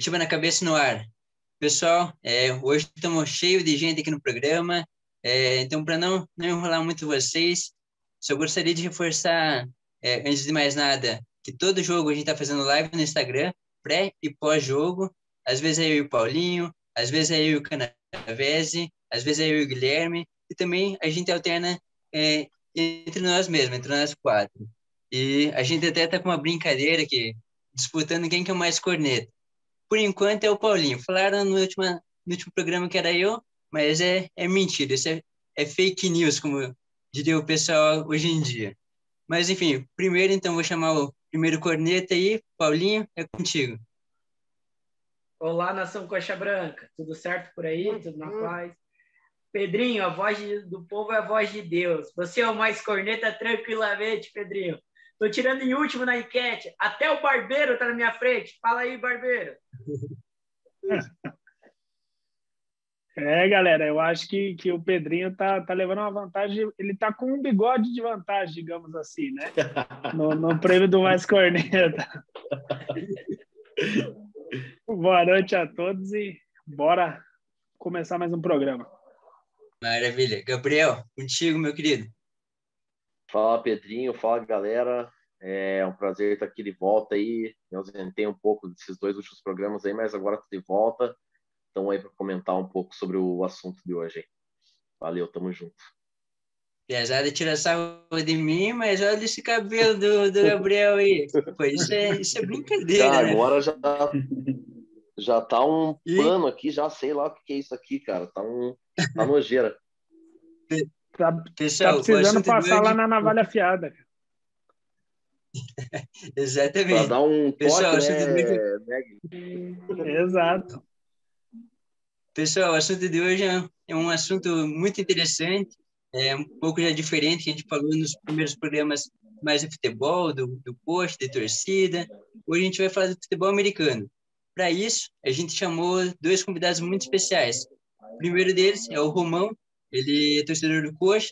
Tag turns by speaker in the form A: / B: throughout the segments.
A: Curitiba na cabeça no ar. Pessoal, é, hoje estamos cheio de gente aqui no programa, é, então para não, não enrolar muito vocês, só gostaria de reforçar, é, antes de mais nada, que todo jogo a gente está fazendo live no Instagram, pré e pós-jogo. Às vezes é eu e o Paulinho, às vezes é eu e o Canavese, às vezes é eu e o Guilherme, e também a gente alterna é, entre nós mesmos, entre nós quatro. E a gente até está com uma brincadeira aqui, disputando quem que é mais corneta. Por enquanto é o Paulinho. Falaram no último, no último programa que era eu, mas é, é mentira, isso é, é fake news, como diria o pessoal hoje em dia. Mas enfim, primeiro então vou chamar o primeiro corneta aí, Paulinho, é contigo.
B: Olá, nação Coxa Branca, tudo certo por aí? Tudo na paz? Pedrinho, a voz do povo é a voz de Deus. Você é o mais corneta tranquilamente, Pedrinho. Tô tirando em último na enquete. Até o Barbeiro tá na minha frente. Fala aí, Barbeiro.
C: É, galera, eu acho que, que o Pedrinho tá, tá levando uma vantagem. Ele tá com um bigode de vantagem, digamos assim, né? No, no prêmio do Mais Corneta. Boa noite a todos e bora começar mais um programa.
A: Maravilha. Gabriel, contigo, meu querido.
D: Fala, Pedrinho. Fala, galera. É um prazer estar aqui de volta aí. Eu ausentei um pouco desses dois últimos programas aí, mas agora estou de volta. Então aí para comentar um pouco sobre o assunto de hoje. Valeu, tamo junto.
A: Pesada tira sarro de mim, mas olha esse cabelo do, do Gabriel aí. Pô, isso é, isso é brincadeira. Já,
D: né? Agora já, já tá um e... pano aqui, já sei lá o que é isso aqui, cara. Tá, um, tá nojeira.
C: Tá, Pessoal, tá precisando passar lá na navalha afiada.
A: Exatamente.
D: Pra dar um
A: Pessoal,
D: toque, né,
C: né? Exato.
A: Pessoal, o assunto de hoje é, é um assunto muito interessante, é um pouco já diferente que a gente falou nos primeiros programas mais de futebol, do, do post, de torcida. Hoje a gente vai falar do futebol americano. Para isso, a gente chamou dois convidados muito especiais. O primeiro deles é o Romão, ele é torcedor do Coxa,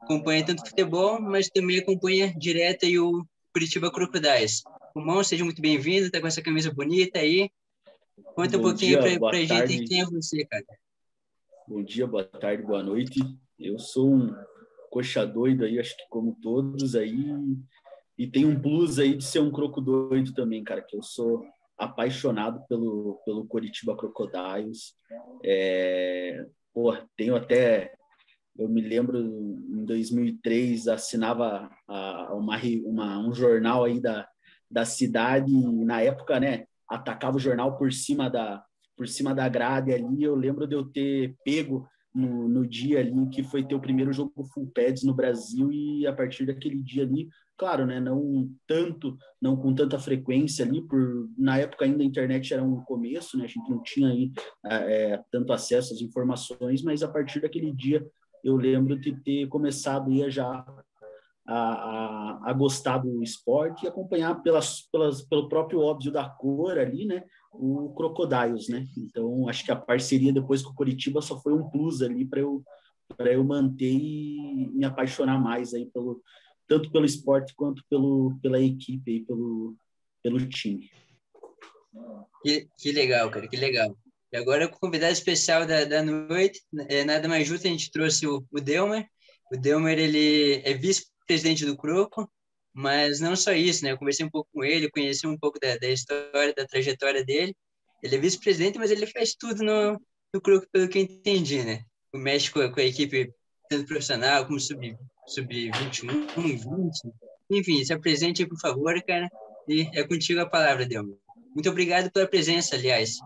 A: acompanha tanto futebol, mas também acompanha direto aí o Curitiba Crocodiles. Romão, seja muito bem-vindo, tá com essa camisa bonita aí. Conta Bom um pouquinho para a gente quem é você, cara.
E: Bom dia, boa tarde, boa noite. Eu sou um coxa doido aí, acho que como todos aí, e tem um plus aí de ser um croco doido também, cara, que eu sou apaixonado pelo, pelo Coritiba Crocodiles. É, porra, tenho até, eu me lembro, em 2003, assinava a, uma, uma, um jornal aí da, da cidade, e na época, né, atacava o jornal por cima da por cima da grade ali. Eu lembro de eu ter pego no, no dia ali que foi ter o primeiro jogo full pads no Brasil e a partir daquele dia ali, claro, né, não tanto, não com tanta frequência ali, por na época ainda a internet era um começo, né, a gente não tinha aí é, tanto acesso às informações, mas a partir daquele dia eu lembro de ter começado aí já a, a, a, gostar do esporte e acompanhar pelas, pelas, pelo próprio óbvio da cor ali, né? O Crocodiles, né? Então, acho que a parceria depois com o Curitiba só foi um plus ali para eu, eu manter e me apaixonar mais aí pelo, tanto pelo esporte quanto pelo, pela equipe aí, pelo, pelo time.
A: Que, que legal, cara, que legal. E agora, com o convidado especial da, da noite, é, nada mais justo, a gente trouxe o, o Delmer. O Delmer, ele é vice presidente do Croco, mas não só isso, né? Eu conversei um pouco com ele, conheci um pouco da, da história, da trajetória dele. Ele é vice-presidente, mas ele faz tudo no, no pelo que eu entendi, né? O México com a equipe tanto profissional como sub-21, sub 20. Enfim, se apresente, por favor, cara. E é contigo a palavra, Delmo. Muito obrigado pela presença, aliás.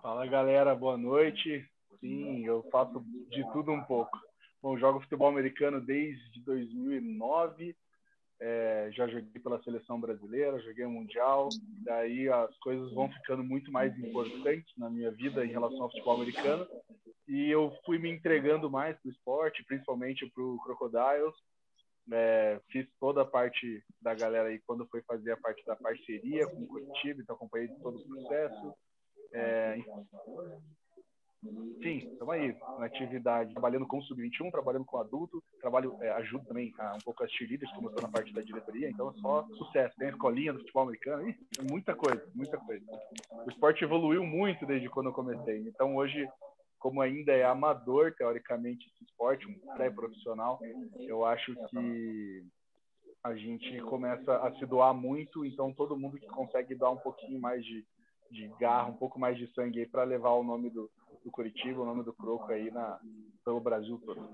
F: Fala, galera. Boa noite. Sim, eu faço de tudo um pouco. Bom, jogo futebol americano desde 2009. É, já joguei pela seleção brasileira, joguei mundial. Daí as coisas vão ficando muito mais importantes na minha vida em relação ao futebol americano. E eu fui me entregando mais para o esporte, principalmente para o Crocodiles. É, fiz toda a parte da galera aí quando foi fazer a parte da parceria com o Curitiba, então acompanhei todo o processo. É, Sim, estamos aí, na atividade, trabalhando com sub-21, trabalhando com adulto, trabalho, é, ajudo também a, um pouco as cheerleaders, estou na parte da diretoria, então é só sucesso. Tem a escolinha do futebol americano, ih, muita coisa, muita coisa. O esporte evoluiu muito desde quando eu comecei, então hoje, como ainda é amador, teoricamente, esse esporte, um pré-profissional, eu acho que a gente começa a se doar muito, então todo mundo que consegue dar um pouquinho mais de, de garra, um pouco mais de sangue para levar o nome do, do Curitiba, o nome do Croco aí na, pelo Brasil todo.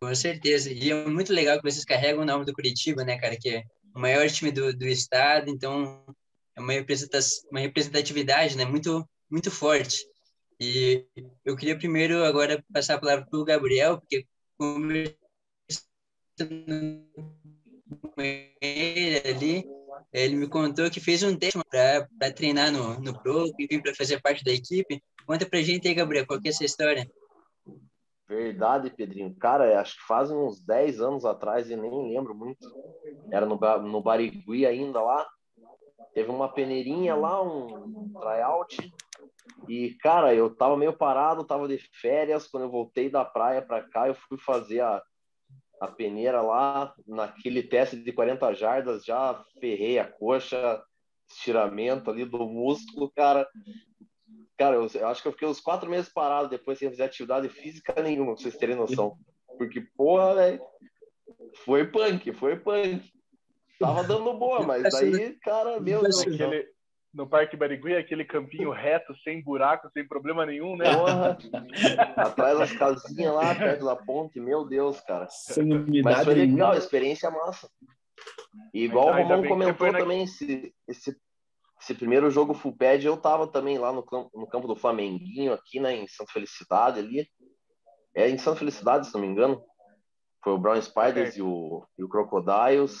A: Com certeza. E é muito legal que vocês carregam o nome do Curitiba, né, cara? Que é o maior time do, do estado, então é uma, uma representatividade, né? Muito, muito forte. E eu queria primeiro agora passar a palavra para o Gabriel, porque como com ele ali, ele me contou que fez um teste para treinar no, no Pro, enfim, para fazer parte da equipe. Conta pra gente aí, Gabriel, qual que é essa história?
D: Verdade, Pedrinho. Cara, acho que faz uns 10 anos atrás, e nem lembro muito. Era no, no Barigui ainda lá. Teve uma peneirinha lá, um tryout. E, cara, eu tava meio parado, tava de férias. Quando eu voltei da praia pra cá, eu fui fazer a, a peneira lá, naquele teste de 40 jardas, já ferrei a coxa, estiramento ali do músculo, cara. Cara, eu, eu acho que eu fiquei uns quatro meses parado depois sem fazer atividade física nenhuma, pra vocês terem noção. Porque, porra, velho, foi punk, foi punk. Tava dando boa, mas daí, cara, meu Deus.
F: Aquele, no Parque Barigui, aquele campinho reto, sem buraco, sem problema nenhum, né?
D: Porra, atrás das casinhas lá, perto da ponte, meu Deus, cara.
E: Sem umidade
D: Mas foi legal, experiência massa. E igual o Romão comentou também, na... esse, esse, esse, primeiro jogo full pad, eu tava também lá no campo, no campo do Flamenguinho, aqui né, em Santa Felicidade ali. É em Santa Felicidade, se não me engano. Foi o Brown Spiders é. e, o, e o Crocodiles.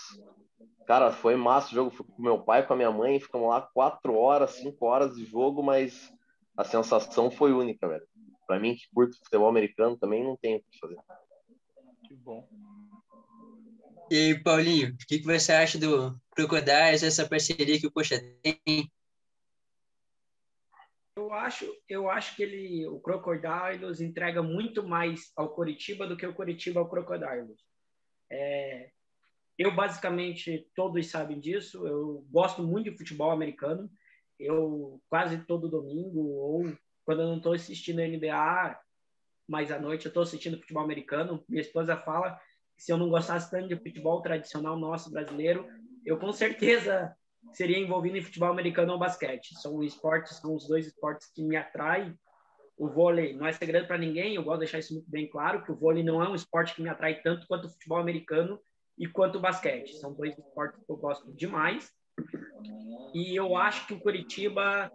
D: Cara, foi massa o jogo. Fui com meu pai, com a minha mãe, ficamos lá quatro horas, cinco horas de jogo, mas a sensação foi única, velho. Pra mim, que curto futebol americano, também não tem o que fazer.
F: Que bom.
A: E aí, Paulinho, o que, que você acha do Crocodiles, essa parceria que o Coxa tem?
B: Eu acho, eu acho que ele, o Crocodiles entrega muito mais ao Coritiba do que o Coritiba ao Crocodiles. É, eu, basicamente, todos sabem disso. Eu gosto muito de futebol americano. Eu, quase todo domingo, ou quando eu não estou assistindo NBA, mais à noite, eu estou assistindo futebol americano. Minha esposa fala se eu não gostasse tanto de futebol tradicional nosso brasileiro, eu com certeza seria envolvido em futebol americano ou basquete. São esportes, são os dois esportes que me atraem. O vôlei não é segredo para ninguém, eu gosto de deixar isso muito bem claro, que o vôlei não é um esporte que me atrai tanto quanto o futebol americano, e quanto o basquete. São dois esportes que eu gosto demais. E eu acho que o Curitiba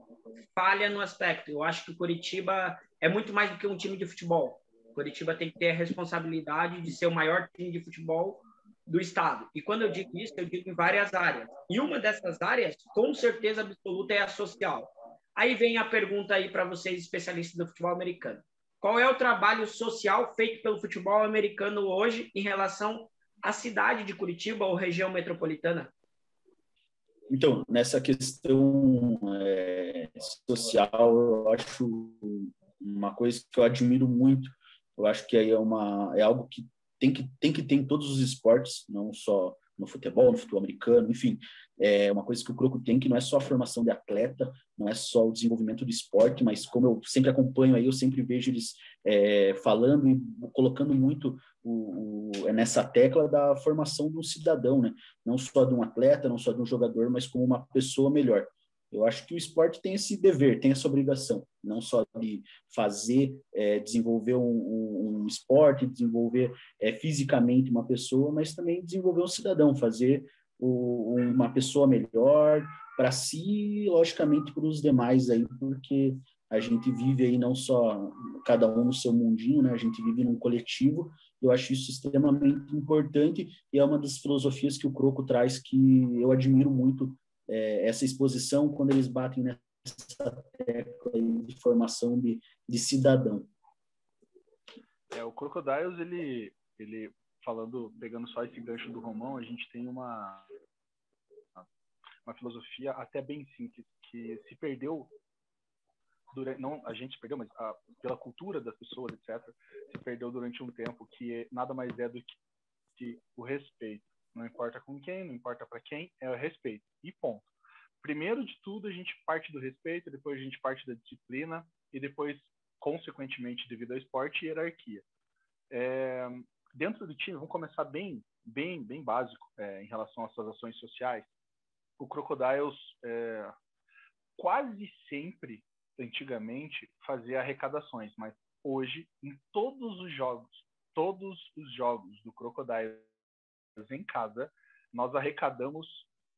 B: falha no aspecto. Eu acho que o Curitiba é muito mais do que um time de futebol. Curitiba tem que ter a responsabilidade de ser o maior time de futebol do estado. E quando eu digo isso, eu digo em várias áreas. E uma dessas áreas, com certeza absoluta, é a social. Aí vem a pergunta aí para vocês, especialistas do futebol americano. Qual é o trabalho social feito pelo futebol americano hoje em relação a cidade de Curitiba ou região metropolitana?
E: Então, nessa questão é, social, eu acho uma coisa que eu admiro muito. Eu acho que aí é, uma, é algo que tem, que tem que ter em todos os esportes, não só no futebol, no futebol americano, enfim, é uma coisa que o Croco tem que não é só a formação de atleta, não é só o desenvolvimento do esporte, mas como eu sempre acompanho aí, eu sempre vejo eles é, falando e colocando muito o, o, é nessa tecla da formação do cidadão, né? Não só de um atleta, não só de um jogador, mas como uma pessoa melhor. Eu acho que o esporte tem esse dever, tem essa obrigação, não só de fazer, é, desenvolver um, um, um, esporte, desenvolver é, fisicamente uma pessoa, mas também desenvolver um cidadão, fazer o, uma pessoa melhor para si e, logicamente, para os demais aí, porque a gente vive aí não só cada um no seu mundinho, né? A gente vive num coletivo. Eu acho isso extremamente importante e é uma das filosofias que o Croco traz que eu admiro muito é, essa exposição quando eles batem nessa tecla de formação de, de cidadão.
F: É, o Crocodiles, ele, ele falando, pegando só esse gancho do Romão, a gente tem uma uma filosofia até bem simples que se perdeu durante, não a gente se perdeu, mas a, pela cultura das pessoas, etc., se perdeu durante um tempo, que nada mais é do que, que o respeito. Não importa com quem, não importa para quem, é o respeito. E ponto. Primeiro de tudo, a gente parte do respeito, depois a gente parte da disciplina e depois, consequentemente, devido ao esporte, hierarquia. É, dentro do time, vamos começar bem, bem, bem básico é, em relação às suas ações sociais. O Crocodiles é, quase sempre, antigamente, fazia arrecadações, mas hoje, em todos os jogos, todos os jogos do Crocodiles em casa, nós arrecadamos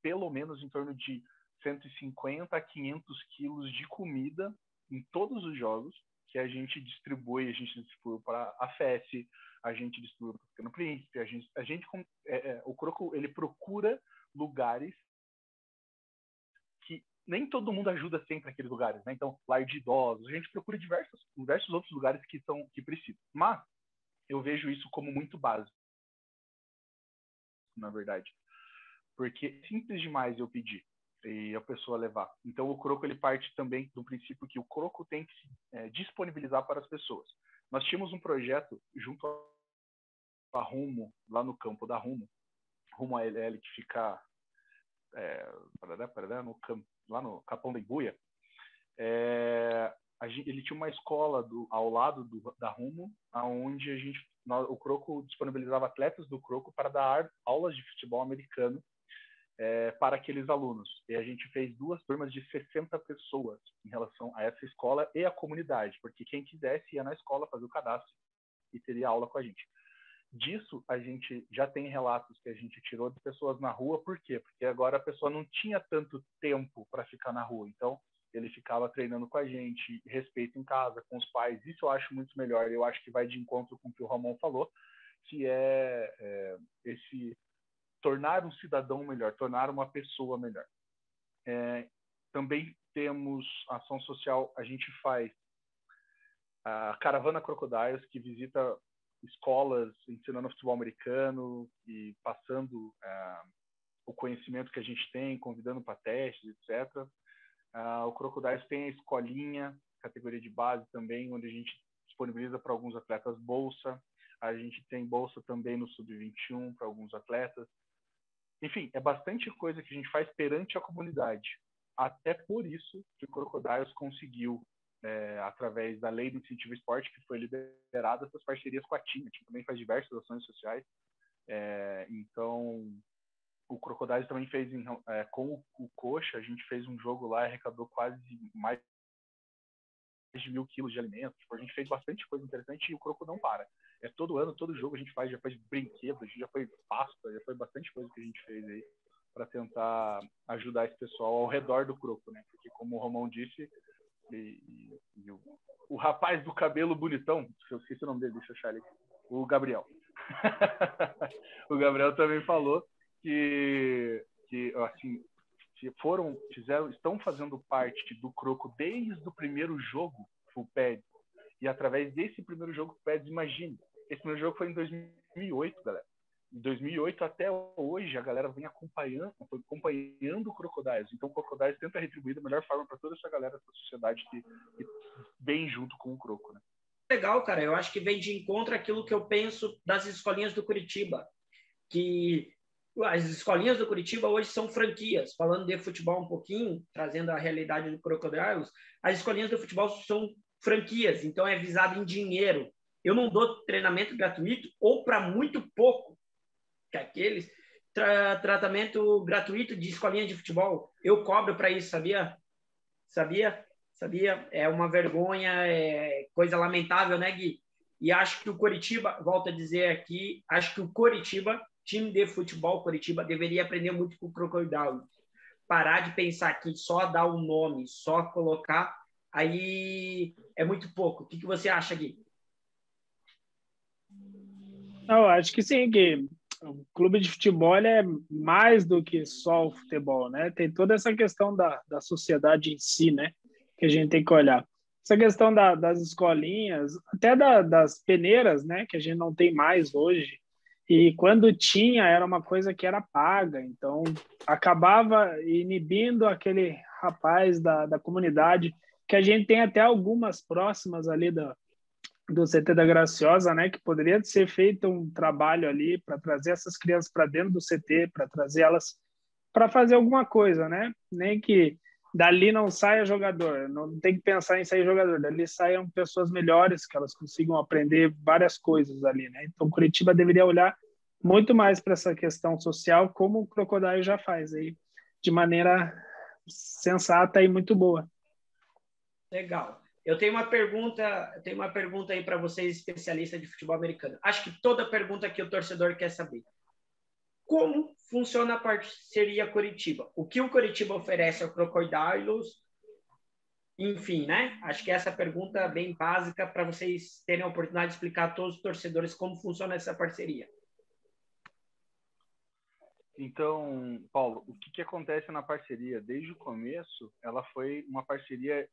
F: pelo menos em torno de 150 a 500 quilos de comida em todos os jogos que a gente distribui, a gente distribui para a FES, a gente distribui para o Pequeno Príncipe, a gente, a gente é, é, o Croco ele procura lugares que nem todo mundo ajuda sempre aqueles lugares, né? Então, lar de idosos, a gente procura diversos, diversos outros lugares que são que precisam. Mas eu vejo isso como muito básico, na verdade, porque é simples demais eu pedir e a pessoa levar. Então o croco ele parte também do princípio que o croco tem que se é, disponibilizar para as pessoas. Nós tínhamos um projeto junto a Rumo, lá no campo da Rumo, Rumo ALL que fica é, no, lá no Capão da Imbuia. É, ele tinha uma escola do, ao lado do, da Rumo, aonde a gente, nós, o Croco disponibilizava atletas do Croco para dar aulas de futebol americano é, para aqueles alunos. E a gente fez duas turmas de 60 pessoas em relação a essa escola e a comunidade, porque quem quisesse ia na escola fazer o cadastro e teria aula com a gente. Disso, a gente já tem relatos que a gente tirou de pessoas na rua, por quê? Porque agora a pessoa não tinha tanto tempo para ficar na rua, então ele ficava treinando com a gente, respeito em casa, com os pais, isso eu acho muito melhor, eu acho que vai de encontro com o que o Ramon falou, que é, é esse tornar um cidadão melhor, tornar uma pessoa melhor. É, também temos ação social, a gente faz a Caravana Crocodiles, que visita escolas ensinando futebol americano e passando é, o conhecimento que a gente tem, convidando para testes, etc. Uh, o Crocodiles tem a escolinha, categoria de base também, onde a gente disponibiliza para alguns atletas bolsa. A gente tem bolsa também no Sub-21 para alguns atletas. Enfim, é bastante coisa que a gente faz perante a comunidade. Até por isso que o Crocodiles conseguiu, é, através da lei do incentivo esporte, que foi liberada essas parcerias com a TIM. A TIM também faz diversas ações sociais. É, então, o Crocodiles também fez, é, com o, o Coxa, a gente fez um jogo lá e arrecadou quase mais de mil quilos de alimentos. Tipo, a gente fez bastante coisa interessante e o Croco não para. É todo ano, todo jogo a gente faz, já faz brinquedos, já foi pasta, já foi bastante coisa que a gente fez aí para tentar ajudar esse pessoal ao redor do Croco, né? Porque como o Romão disse, e, e, e o, o, rapaz do cabelo bonitão, eu esqueci o nome dele, deixa eu achar ele, o Gabriel. o Gabriel também falou que, que assim, foram, fizeram, estão fazendo parte do Croco desde o primeiro jogo, Full Pad. E através desse primeiro jogo, Pads, imagine, esse primeiro jogo foi em 2008, galera. De 2008 até hoje, a galera vem acompanhando, acompanhando o Crocodiles. Então, o Crocodiles tenta retribuir da melhor forma para toda essa galera da sociedade que, que vem junto com o Croco, né?
B: Legal, cara. Eu acho que vem de encontro aquilo que eu penso das escolinhas do Curitiba, que as escolinhas do Curitiba hoje são franquias. Falando de futebol um pouquinho, trazendo a realidade do Crocodiles, as escolinhas do futebol são franquias, então é visado em dinheiro. Eu não dou treinamento gratuito ou para muito pouco, que aqueles tra tratamento gratuito de escolinha de futebol, eu cobro para isso, sabia? Sabia? Sabia? É uma vergonha, é coisa lamentável, né, Gui? E acho que o Coritiba, volto a dizer aqui, acho que o Coritiba time de futebol Curitiba deveria aprender muito com o Crocodile. Parar de pensar que só dar o um nome, só colocar, aí é muito pouco. O que, que você acha, Gui?
C: Eu acho que sim, que o clube de futebol é mais do que só o futebol, né? Tem toda essa questão da, da sociedade em si, né? Que a gente tem que olhar. Essa questão da, das escolinhas, até da, das peneiras, né? Que a gente não tem mais hoje. E quando tinha, era uma coisa que era paga, então acabava inibindo aquele rapaz da, da comunidade que a gente tem até algumas próximas ali da, do CT da Graciosa, né, que poderia ser feito um trabalho ali para trazer essas crianças para dentro do CT, para trazer elas para fazer alguma coisa, né? Nem que dali não saia jogador, não tem que pensar em sair jogador, dali saiam pessoas melhores, que elas consigam aprender várias coisas ali, né? Então, Curitiba deveria olhar muito mais para essa questão social, como o Crocodile já faz aí, de maneira sensata e muito boa.
B: Legal. Eu tenho uma pergunta, tenho uma pergunta aí para vocês, especialistas de futebol americano. Acho que toda pergunta que o torcedor quer saber. Como funciona a parceria Curitiba? O que o Curitiba oferece ao Crocodilos? Enfim, né? Acho que essa pergunta é bem básica para vocês terem a oportunidade de explicar a todos os torcedores como funciona essa parceria.
F: Então, Paulo, o que, que acontece na parceria? Desde o começo, ela foi uma parceria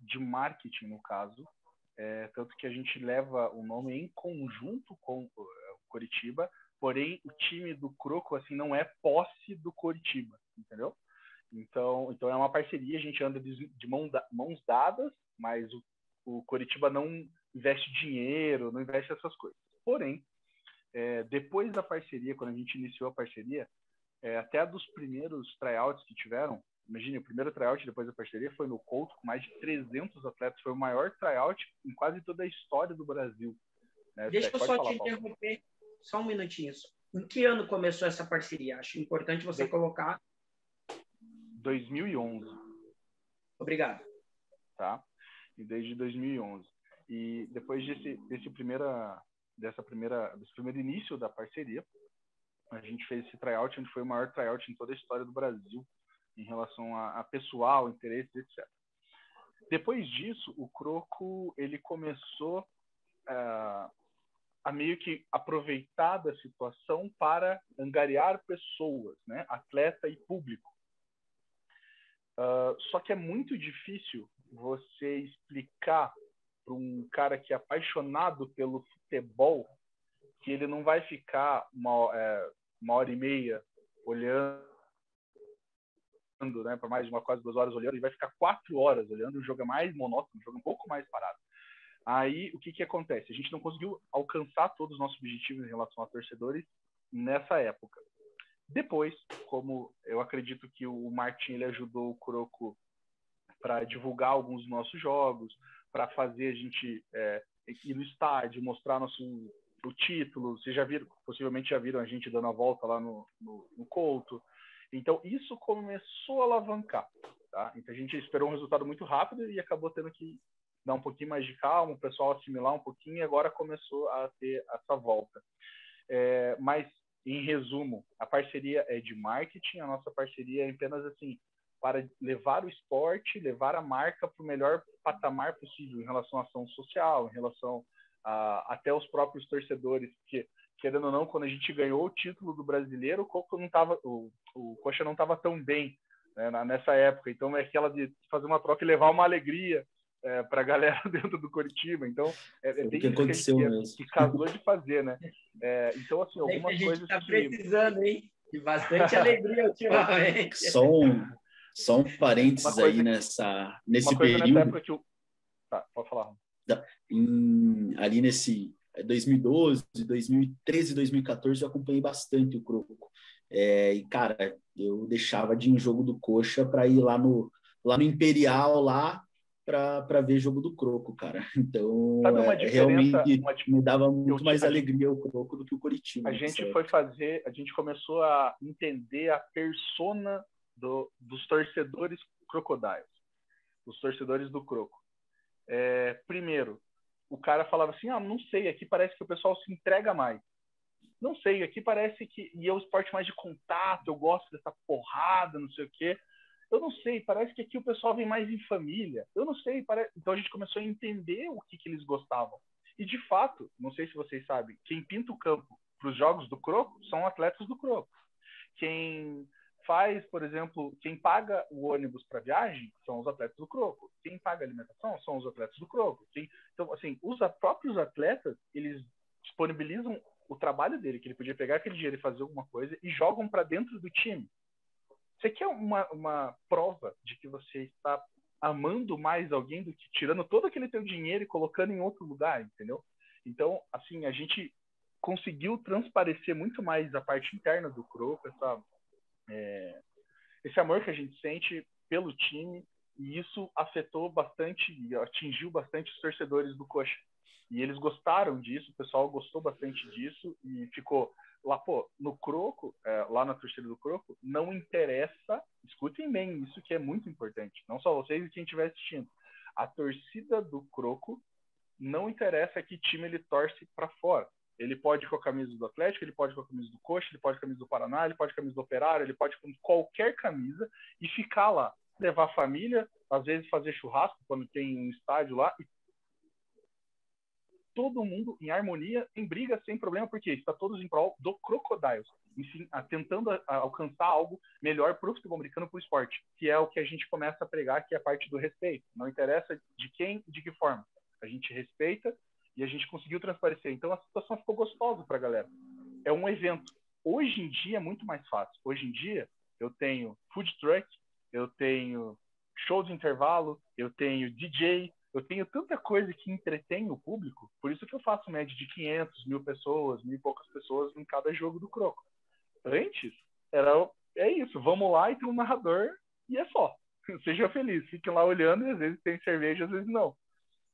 F: de marketing, no caso, é, tanto que a gente leva o nome em conjunto com o Curitiba, porém o time do Croco assim não é posse do Curitiba, entendeu? Então, então é uma parceria, a gente anda de, de mão da, mãos dadas, mas o, o Curitiba não investe dinheiro, não investe essas coisas. Porém, é, depois da parceria, quando a gente iniciou a parceria, é, até dos primeiros tryouts que tiveram, imagine, o primeiro tryout depois da parceria foi no Couto, com mais de 300 atletas. Foi o maior tryout em quase toda a história do Brasil.
B: Né? Deixa eu só te interromper só um minutinho. Em que ano começou essa parceria? Acho importante você colocar.
F: 2011.
B: Obrigado.
F: Tá? E desde 2011. E depois desse, desse primeira, dessa primeira, desse primeiro início da parceria, a gente fez esse tryout, onde foi o maior tryout em toda a história do Brasil em relação a, a pessoal, interesses, etc. Depois disso, o Croco ele começou uh, a meio que aproveitar da situação para angariar pessoas, né, atleta e público. Uh, só que é muito difícil você explicar para um cara que é apaixonado pelo futebol que ele não vai ficar uma, é, uma hora e meia olhando né, por mais de uma quase duas horas olhando, e vai ficar quatro horas olhando, o jogo é mais monótono, o jogo é um pouco mais parado. Aí, o que que acontece? A gente não conseguiu alcançar todos os nossos objetivos em relação a torcedores nessa época. Depois, como eu acredito que o Martin ele ajudou o Kuroko para divulgar alguns dos nossos jogos, para fazer a gente é, ir no estádio, mostrar nosso o título. Vocês já viram, possivelmente já viram a gente dando a volta lá no, no, no Couto. Então, isso começou a alavancar. Tá? Então, a gente esperou um resultado muito rápido e acabou tendo que dar um pouquinho mais de calma, o pessoal assimilar um pouquinho e agora começou a ter essa volta. É, mas, em resumo, a parceria é de marketing, a nossa parceria é apenas assim, para levar o esporte, levar a marca para o melhor patamar possível em relação à ação social, em relação a, até os próprios torcedores, porque querendo ou não, quando a gente ganhou o título do brasileiro, o Coco não tava, o, o Coxa não estava tão bem né, nessa época. Então é aquela de fazer uma troca e levar uma alegria é, para a galera dentro do Curitiba. Então é, é bem
E: que aconteceu
F: que,
E: mesmo.
F: que casou de fazer, né? É, então assim algumas
B: a gente
F: coisas
B: tá
F: que...
B: precisando, hein? De bastante alegria ultimamente.
E: Só um, só um parênteses coisa, aí nessa nesse período. Nessa época que o...
F: Tá, pode falar.
E: Em, ali nesse 2012, 2013, 2014 eu acompanhei bastante o Croco. É, e, cara, eu deixava de ir em jogo do Coxa para ir lá no, lá no Imperial, lá, para ver jogo do Croco, cara. Então, é, realmente me dava muito mais alegria o Croco do que o Curitiba.
F: A gente foi fazer, a gente começou a entender a persona do, dos torcedores crocodiles, os torcedores do Croco. É, primeiro, o cara falava assim: ah, não sei, aqui parece que o pessoal se entrega mais. Não sei, aqui parece que. E é o esporte mais de contato, eu gosto dessa porrada, não sei o quê. Eu não sei, parece que aqui o pessoal vem mais em família. Eu não sei, então a gente começou a entender o que, que eles gostavam. E de fato, não sei se vocês sabem, quem pinta o campo para os jogos do Croco são atletas do Croco. Quem faz, por exemplo, quem paga o ônibus para viagem são os atletas do Croco. Quem paga a alimentação são os atletas do Croco. Quem... Então, assim, os próprios atletas, eles disponibilizam o trabalho dele, que ele podia pegar aquele dinheiro e fazer alguma coisa, e jogam para dentro do time. Aqui é uma, uma prova de que você está amando mais alguém do que tirando todo aquele teu dinheiro e colocando em outro lugar, entendeu? Então, assim, a gente conseguiu transparecer muito mais a parte interna do Croco, essa, é, esse amor que a gente sente pelo time, e isso afetou bastante, atingiu bastante os torcedores do Coxa. E eles gostaram disso, o pessoal gostou bastante disso e ficou lá, pô, no Croco, é, lá na torcida do Croco, não interessa, escutem bem, isso que é muito importante, não só vocês e quem estiver assistindo. A torcida do Croco não interessa que time ele torce para fora. Ele pode ir com a camisa do Atlético, ele pode ir com a camisa do Coxa, ele pode ir com a camisa do Paraná, ele pode ir com a camisa do Operário, ele pode ir com qualquer camisa e ficar lá. Levar a família, às vezes fazer churrasco quando tem um estádio lá e todo mundo em harmonia, em briga, sem problema, porque está todos em prol do Crocodiles, enfim, tentando a, a alcançar algo melhor para o futebol americano, para o esporte, que é o que a gente começa a pregar, que é a parte do respeito. Não interessa de quem, de que forma. A gente respeita e a gente conseguiu transparecer. Então a situação ficou gostosa para a galera. É um evento. Hoje em dia é muito mais fácil. Hoje em dia eu tenho food truck, eu tenho show de intervalo, eu tenho DJ, eu tenho tanta coisa que entretém o público, por isso que eu faço média de 500, mil pessoas, mil e poucas pessoas em cada jogo do Croco. Antes, era é isso, vamos lá e tem um narrador e é só. Seja feliz, fiquem lá olhando e às vezes tem cerveja, às vezes não.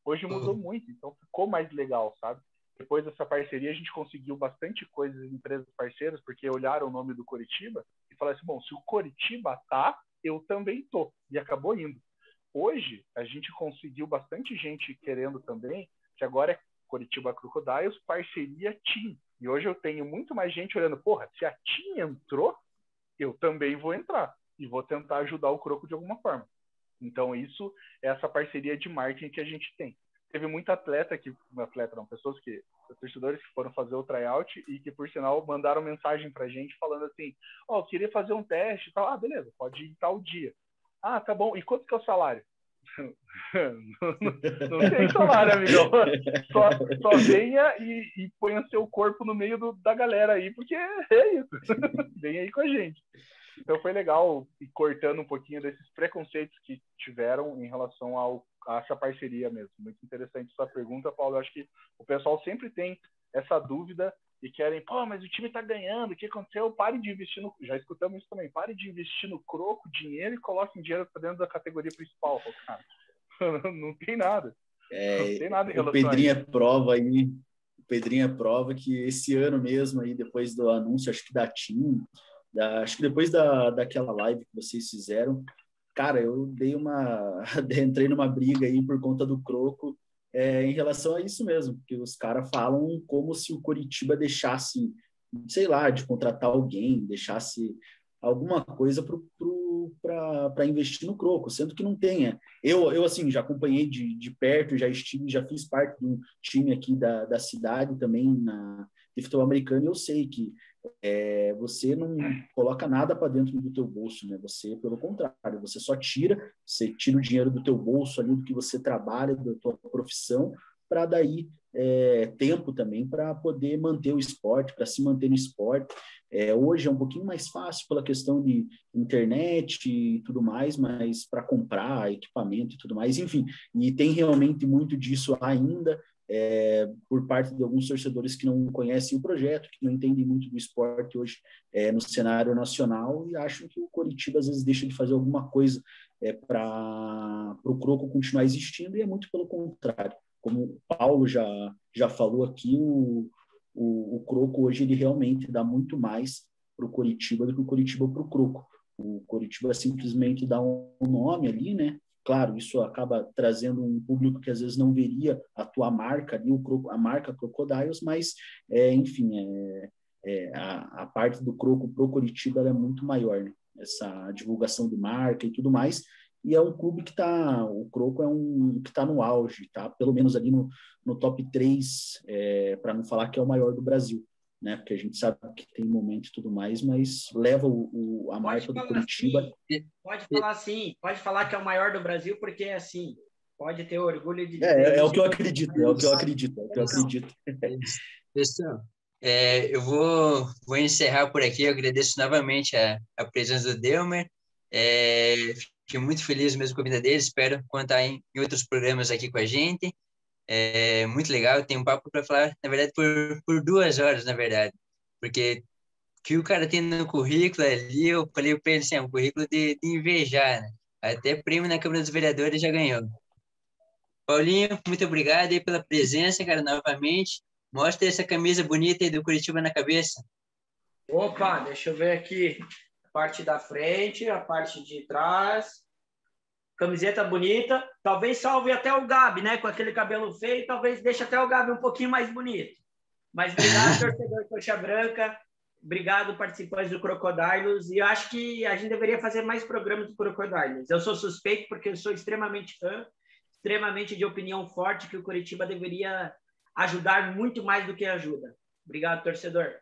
F: Hoje mudou uhum. muito, então ficou mais legal, sabe? Depois dessa parceria, a gente conseguiu bastante coisas em empresas parceiras, porque olharam o nome do Coritiba e falaram assim: bom, se o Coritiba tá, eu também tô. E acabou indo. Hoje, a gente conseguiu bastante gente querendo também, que agora é Curitiba Crocodiles, parceria Team. E hoje eu tenho muito mais gente olhando, porra, se a Team entrou, eu também vou entrar. E vou tentar ajudar o Croco de alguma forma. Então, isso é essa parceria de marketing que a gente tem. Teve muito atleta que, atleta não, pessoas que, torcedores que foram fazer o tryout e que, por sinal, mandaram mensagem pra gente falando assim: Ó, oh, queria fazer um teste e tal. Ah, beleza, pode ir tal dia. Ah, tá bom. E quanto que é o salário? não, não, tem salário, amigão. Só, só venha e, e ponha seu corpo no meio do, da galera aí, porque é isso. Vem aí com a gente. Então foi legal ir cortando um pouquinho desses preconceitos que tiveram em relação ao, a essa parceria mesmo. Muito interessante sua pergunta, Paulo. Eu acho que o pessoal sempre tem essa dúvida e querem, pô, mas o time tá ganhando, o que aconteceu? Pare de investir no. Já escutamos isso também, pare de investir no croco, dinheiro e coloquem dinheiro para dentro da categoria principal. Cara, não tem nada.
E: É, não tem nada em relação o Pedrinho é prova aí. O Pedrinho é prova que esse ano mesmo, aí, depois do anúncio, acho que da TIM, da, acho que depois da, daquela live que vocês fizeram, cara, eu dei uma. entrei numa briga aí por conta do croco é, em relação a isso mesmo, porque os caras falam como se o Coritiba deixasse, sei lá, de contratar alguém, deixasse alguma coisa para investir no Croco, sendo que não tenha. Eu, eu assim, já acompanhei de, de perto, já estive, já fiz parte de um time aqui da, da cidade também na, de futebol americano, e eu sei que é, você não coloca nada para dentro do teu bolso, né? Você, pelo contrário, você só tira, você tira o dinheiro do teu bolso ali, do que você trabalha, da tua profissão, para daí é, tempo também para poder manter o esporte, para se manter no esporte. É, hoje é um pouquinho mais fácil pela questão de internet e tudo mais, mas para comprar equipamento e tudo mais, enfim, e tem realmente muito disso ainda é, por parte de alguns torcedores que não conhecem o projeto, que não entendem muito do esporte hoje é, no cenário nacional e acham que o Coritiba às vezes deixa de fazer alguma coisa é, para o Croco continuar existindo e é muito pelo contrário. Como o Paulo já, já falou aqui, o, o, o Croco hoje ele realmente dá muito mais para o Coritiba do que o Coritiba para o Croco. O Coritiba simplesmente dá um nome ali, né? Claro, isso acaba trazendo um público que às vezes não veria a tua marca ali, a marca Crocodiles, mas, é, enfim, é, é, a, a, parte do Croco pro Curitiba é muito maior, né? Essa divulgação de marca e tudo mais. E é um clube que está, o Croco é um que está no auge, tá? Pelo menos ali no, no top 3, é, para não falar que é o maior do Brasil né? Porque a gente sabe que tem momento e tudo mais, mas leva o, o a marca do Curitiba.
B: Assim, pode falar assim, pode falar que é o maior do Brasil, porque é assim. Pode ter orgulho de.
E: É, é, o que eu acredito, é o que eu acredito, é o que eu acredito.
A: Pessoal, é, eu vou, vou encerrar por aqui. Eu agradeço novamente a, a presença do Delmer. É, fiquei muito feliz mesmo com a vida deles. Espero contar em, em outros programas aqui com a gente. É muito legal. Tem um papo para falar, na verdade, por, por duas horas, na verdade. Porque que o cara tem no currículo ali, eu falei para ele assim, é um currículo de, de invejar, né? Até prêmio na Câmara dos Vereadores já ganhou. Paulinho, muito obrigado aí pela presença, cara, novamente. Mostra essa camisa bonita aí do Curitiba na cabeça.
B: Opa, deixa eu ver aqui. A parte da frente, a parte de trás. Camiseta bonita. Talvez salve até o Gabi, né? Com aquele cabelo feio, talvez deixe até o Gabi um pouquinho mais bonito. Mas obrigado, torcedor Coxa Branca. Obrigado, participantes do Crocodilos. E eu acho que a gente deveria fazer mais programas do Crocodilos. Eu sou suspeito porque eu sou extremamente fã, extremamente de opinião forte que o Curitiba deveria ajudar muito mais do que ajuda. Obrigado, torcedor.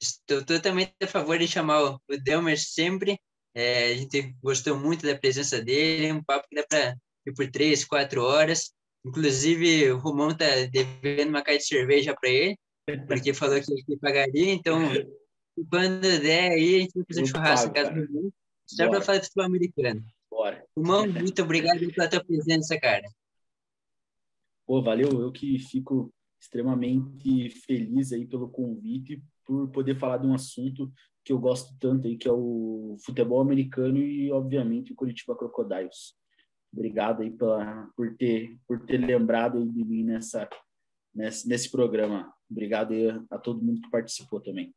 A: Estou totalmente a favor de chamar o Delmer sempre. É, a gente gostou muito da presença dele, um papo que dá para ir por três, quatro horas. Inclusive, o Romão está devendo uma caixa de cerveja para ele porque falou que, que pagaria, então quando der aí, a gente vai fazer um churrasco pago, casa do só para falar de futebol americano.
E: Bora.
A: Irmão, muito obrigado pela tua presença, cara.
E: Pô, valeu, eu que fico extremamente feliz aí pelo convite, por poder falar de um assunto que eu gosto tanto aí, que é o futebol americano e, obviamente, o Curitiba Crocodiles. Obrigado aí pela, por, ter, por ter lembrado de mim nessa, nesse, nesse programa. Obrigado a todo mundo que participou também.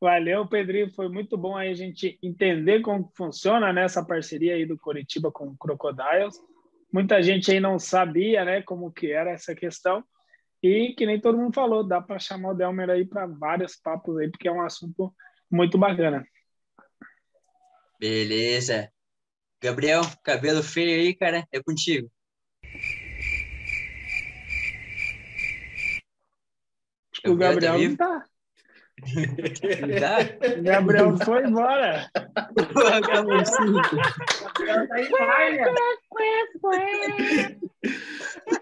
C: Valeu, Pedrinho. Foi muito bom aí a gente entender como funciona né, parceria aí do Coritiba com o Crocodiles. Muita gente aí não sabia, né, como que era essa questão. E que nem todo mundo falou, dá para chamar o Delmer aí para vários papos aí, porque é um assunto muito bacana.
A: Beleza. Gabriel, cabelo feio aí, cara, é contigo.
C: Acho que o Gabriel não tá. Gabriel foi embora.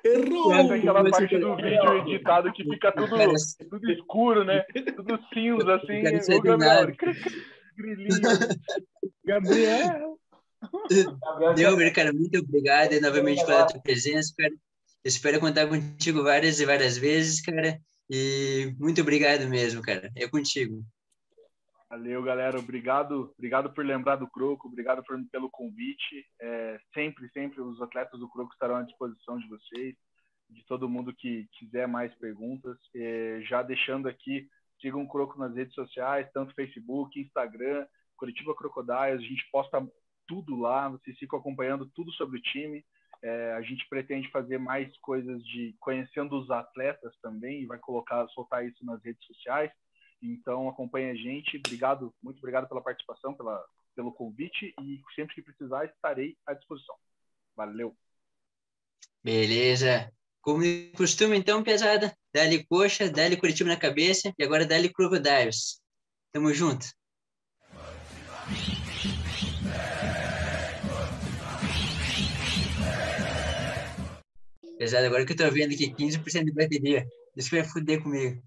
F: Errou! Essa é aquela parte do vídeo editado que fica tudo, tudo escuro, né? Tudo cinza, assim. O Gabriel. Grilinho.
C: Gabriel.
A: Deu, cara, muito obrigado novamente pela tua presença, cara. espero contar contigo várias e várias vezes, cara. E muito obrigado mesmo, cara. É contigo.
F: Valeu, galera. Obrigado, obrigado por lembrar do Croco, obrigado por, pelo convite. É, sempre, sempre os atletas do Croco estarão à disposição de vocês, de todo mundo que quiser mais perguntas. É, já deixando aqui, sigam o Croco nas redes sociais, tanto Facebook, Instagram, Curitiba Crocodiles. A gente posta tudo lá, vocês ficam acompanhando tudo sobre o time. É, a gente pretende fazer mais coisas de conhecendo os atletas também e vai colocar, soltar isso nas redes sociais. Então acompanhe a gente. Obrigado, muito obrigado pela participação, pela, pelo convite e sempre que precisar estarei à disposição. Valeu.
A: Beleza. Como de costume, então, pesada, dá-lhe coxa, dá-lhe Curitiba na cabeça e agora dá-lhe Crocodiles. Tamo junto. Pesado, agora que eu tô vendo aqui, 15% de bateria. Isso vai fuder comigo.